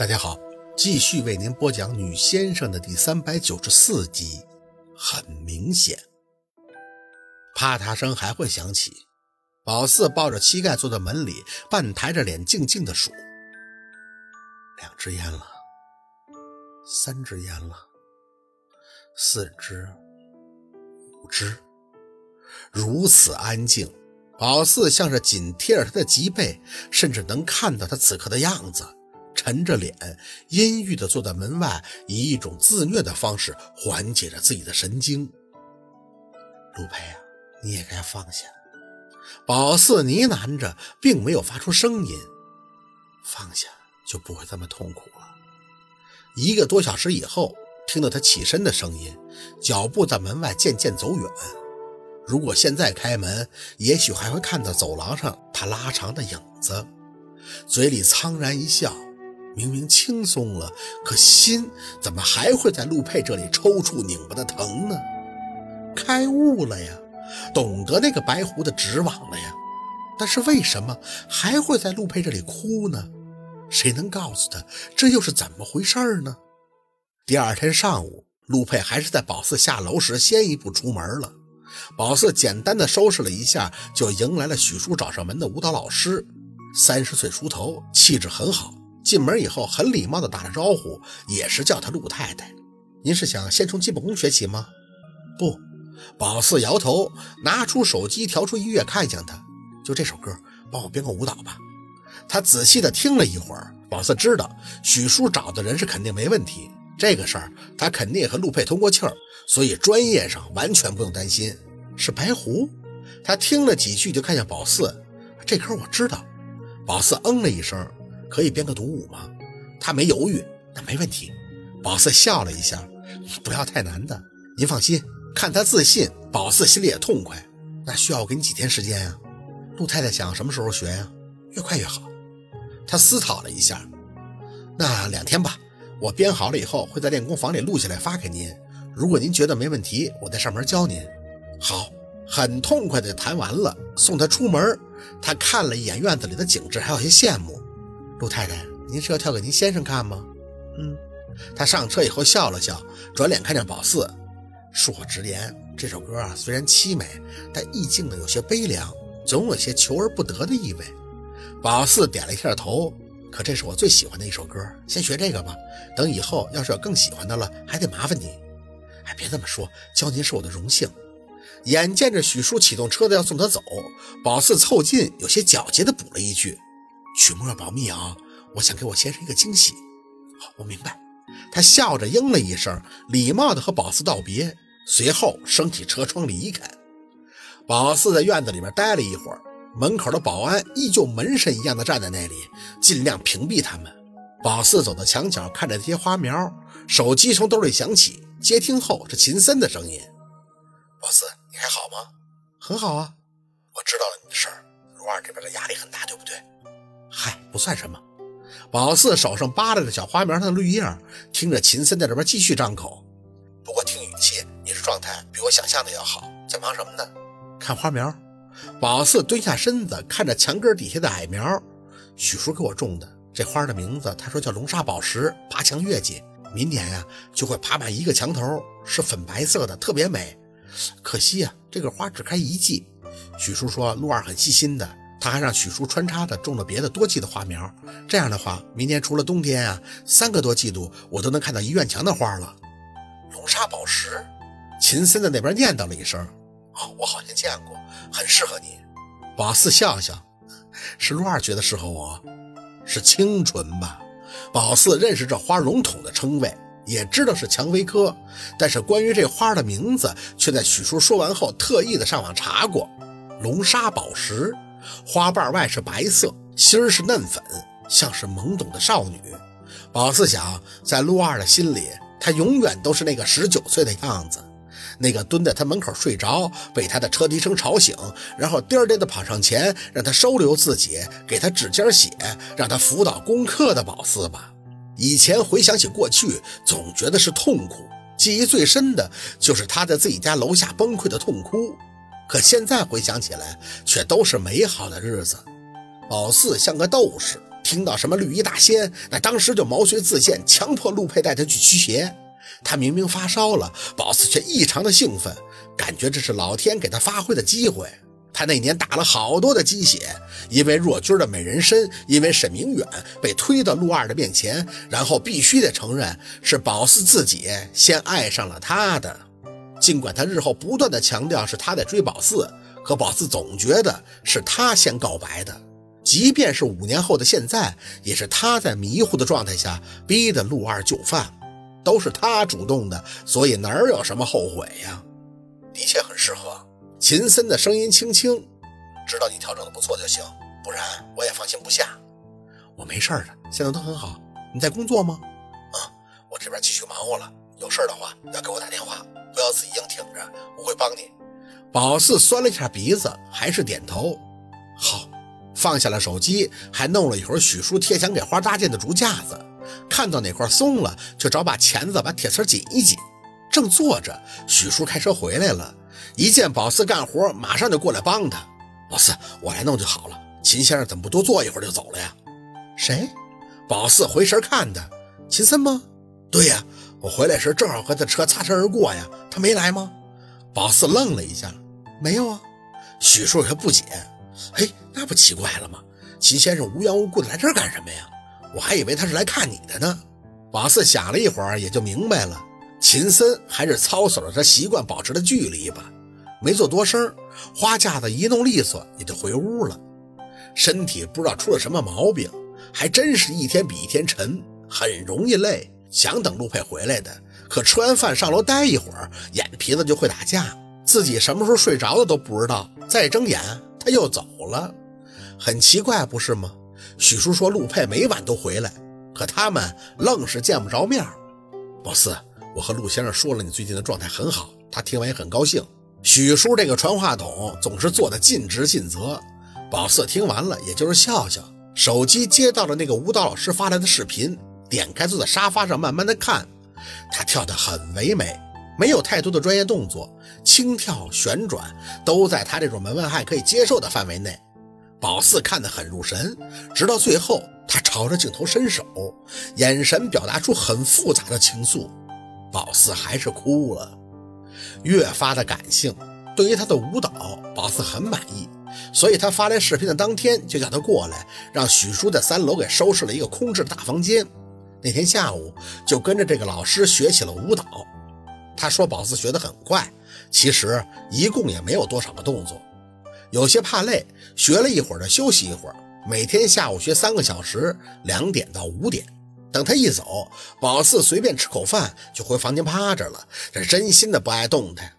大家好，继续为您播讲《女先生》的第三百九十四集。很明显，啪嗒声还会响起。宝四抱着膝盖坐在门里，半抬着脸，静静的数：两支烟了，三支烟了，四支，五支。如此安静，宝四像是紧贴着他的脊背，甚至能看到他此刻的样子。沉着脸，阴郁地坐在门外，以一种自虐的方式缓解着自己的神经。陆佩啊，你也该放下。宝四呢喃着，并没有发出声音。放下就不会这么痛苦了。一个多小时以后，听到他起身的声音，脚步在门外渐渐走远。如果现在开门，也许还会看到走廊上他拉长的影子，嘴里苍然一笑。明明轻松了，可心怎么还会在陆佩这里抽搐拧巴的疼呢？开悟了呀，懂得那个白狐的指网了呀。但是为什么还会在陆佩这里哭呢？谁能告诉他这又是怎么回事呢？第二天上午，陆佩还是在宝四下楼时先一步出门了。宝四简单的收拾了一下，就迎来了许叔找上门的舞蹈老师，三十岁出头，气质很好。进门以后，很礼貌地打了招呼，也是叫他陆太太。您是想先从基本功学起吗？不，宝四摇头，拿出手机，调出音乐，看向他，就这首歌，帮我编个舞蹈吧。他仔细地听了一会儿，宝四知道许叔找的人是肯定没问题，这个事儿他肯定和陆佩通过气儿，所以专业上完全不用担心。是白狐，他听了几句就看向宝四，这歌我知道。宝四嗯了一声。可以编个独舞吗？他没犹豫，那没问题。宝四笑了一下，不要太难的。您放心，看他自信，宝四心里也痛快。那需要我给你几天时间呀？陆太太想什么时候学呀？越快越好。他思考了一下，那两天吧。我编好了以后会在练功房里录下来发给您。如果您觉得没问题，我在上门教您。好，很痛快的谈完了，送他出门。他看了一眼院子里的景致，还有些羡慕。陆太太，您是要跳给您先生看吗？嗯。他上车以后笑了笑，转脸看见宝四，恕我直言，这首歌啊虽然凄美，但意境呢有些悲凉，总有些求而不得的意味。宝四点了一下头，可这是我最喜欢的一首歌，先学这个吧。等以后要是有更喜欢的了，还得麻烦您。哎，别这么说，教您是我的荣幸。眼见着许叔启动车子要送他走，宝四凑近，有些狡黠的补了一句。曲目要保密啊！我想给我先生一个惊喜。好，我明白。他笑着应了一声，礼貌地和宝四道别，随后升起车窗离开。宝四在院子里面待了一会儿，门口的保安依旧门神一样的站在那里，尽量屏蔽他们。宝四走到墙角，看着这些花苗，手机从兜里响起，接听后是秦森的声音：“宝四，你还好吗？很好啊。我知道了你的事儿，陆二这边的压力很大，对不对？”嗨，不算什么。宝四手上扒拉着小花苗上的绿叶，听着秦森在这边继续张口。不过听语气，你这状态比我想象的要好。在忙什么呢？看花苗。宝四蹲下身子，看着墙根底下的矮苗。许叔给我种的这花的名字，他说叫龙沙宝石，爬墙月季，明年呀就会爬满一个墙头，是粉白色的，特别美。可惜呀，这个花只开一季。许叔说陆二很细心的。他还让许叔穿插的种了别的多季的花苗，这样的话，明年除了冬天啊，三个多季度我都能看到一院墙的花了。龙沙宝石，秦森在那边念叨了一声：“哦，我好像见过，很适合你。”宝四笑笑：“是陆二觉得适合我，是清纯吧？”宝四认识这花笼统的称谓，也知道是蔷薇科，但是关于这花的名字，却在许叔说完后特意的上网查过：龙沙宝石。花瓣外是白色，心儿是嫩粉，像是懵懂的少女。宝四想，在陆二的心里，她永远都是那个十九岁的样子，那个蹲在他门口睡着，被他的车笛声吵醒，然后颠颠的跑上前，让他收留自己，给他指尖血，让他辅导功课的宝四吧。以前回想起过去，总觉得是痛苦，记忆最深的就是他在自己家楼下崩溃的痛哭。可现在回想起来，却都是美好的日子。宝四像个斗士，听到什么绿衣大仙，那当时就毛遂自荐，强迫陆佩带他去驱邪。他明明发烧了，宝四却异常的兴奋，感觉这是老天给他发挥的机会。他那年打了好多的鸡血，因为若君的美人身，因为沈明远被推到陆二的面前，然后必须得承认是宝四自己先爱上了他的。尽管他日后不断的强调是他在追宝四，可宝四总觉得是他先告白的。即便是五年后的现在，也是他在迷糊的状态下逼的陆二就范，都是他主动的，所以哪有什么后悔呀？的确很适合。秦森的声音轻轻：“知道你调整的不错就行，不然我也放心不下。我没事的，现在都很好。你在工作吗？啊，我这边继续忙活了。有事的话要给我打电话，不要自己硬挺着，我会帮你。”宝四酸了一下鼻子，还是点头。好，放下了手机，还弄了一会儿许叔贴墙给花搭建的竹架子，看到哪块松了，就找把钳子把铁丝紧一紧。正坐着，许叔开车回来了。一见宝四干活，马上就过来帮他。宝四，我来弄就好了。秦先生怎么不多坐一会儿就走了呀？谁？宝四回神看他，秦森吗？对呀，我回来时正好和他车擦身而过呀。他没来吗？宝四愣了一下，没有啊。许叔有些不解，嘿，那不奇怪了吗？秦先生无缘无故的来这儿干什么呀？我还以为他是来看你的呢。宝四想了一会儿，也就明白了，秦森还是操守着他习惯保持的距离吧。没做多声，花架子一弄利索，也就回屋了。身体不知道出了什么毛病，还真是一天比一天沉，很容易累。想等陆佩回来的，可吃完饭上楼待一会儿，眼皮子就会打架，自己什么时候睡着的都不知道。再睁眼，他又走了，很奇怪，不是吗？许叔说陆佩每晚都回来，可他们愣是见不着面。宝四，我和陆先生说了，你最近的状态很好，他听完也很高兴。许叔这个传话筒总是做的尽职尽责。宝四听完了，也就是笑笑。手机接到了那个舞蹈老师发来的视频，点开坐在沙发上慢慢的看。他跳得很唯美，没有太多的专业动作，轻跳旋转都在他这种门外汉可以接受的范围内。宝四看得很入神，直到最后，他朝着镜头伸手，眼神表达出很复杂的情愫。宝四还是哭了。越发的感性，对于他的舞蹈，宝四很满意，所以他发来视频的当天就叫他过来，让许叔在三楼给收拾了一个空置的大房间。那天下午就跟着这个老师学起了舞蹈。他说宝四学得很快，其实一共也没有多少个动作，有些怕累，学了一会儿就休息一会儿。每天下午学三个小时，两点到五点。等他一走，宝四随便吃口饭就回房间趴着了，这真心的不爱动弹。